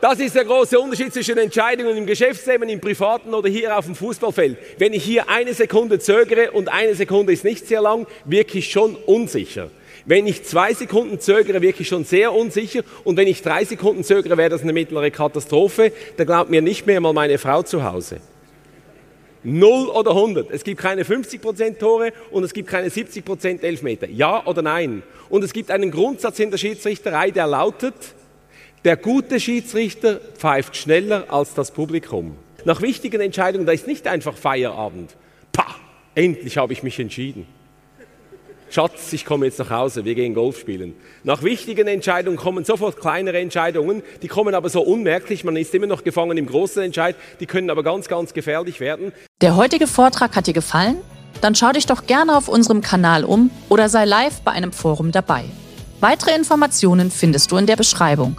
Das ist der große Unterschied zwischen Entscheidungen im Geschäftsleben, im Privaten oder hier auf dem Fußballfeld. Wenn ich hier eine Sekunde zögere und eine Sekunde ist nicht sehr lang, wirke ich schon unsicher. Wenn ich zwei Sekunden zögere, wirke ich schon sehr unsicher. Und wenn ich drei Sekunden zögere, wäre das eine mittlere Katastrophe. Da glaubt mir nicht mehr mal meine Frau zu Hause. Null oder 100. Es gibt keine 50% Tore und es gibt keine 70% Elfmeter. Ja oder nein? Und es gibt einen Grundsatz in der Schiedsrichterei, der lautet, der gute Schiedsrichter pfeift schneller als das Publikum. Nach wichtigen Entscheidungen, da ist nicht einfach Feierabend. Pah, endlich habe ich mich entschieden. Schatz, ich komme jetzt nach Hause, wir gehen Golf spielen. Nach wichtigen Entscheidungen kommen sofort kleinere Entscheidungen, die kommen aber so unmerklich, man ist immer noch gefangen im großen Entscheid, die können aber ganz, ganz gefährlich werden. Der heutige Vortrag hat dir gefallen? Dann schau dich doch gerne auf unserem Kanal um oder sei live bei einem Forum dabei. Weitere Informationen findest du in der Beschreibung.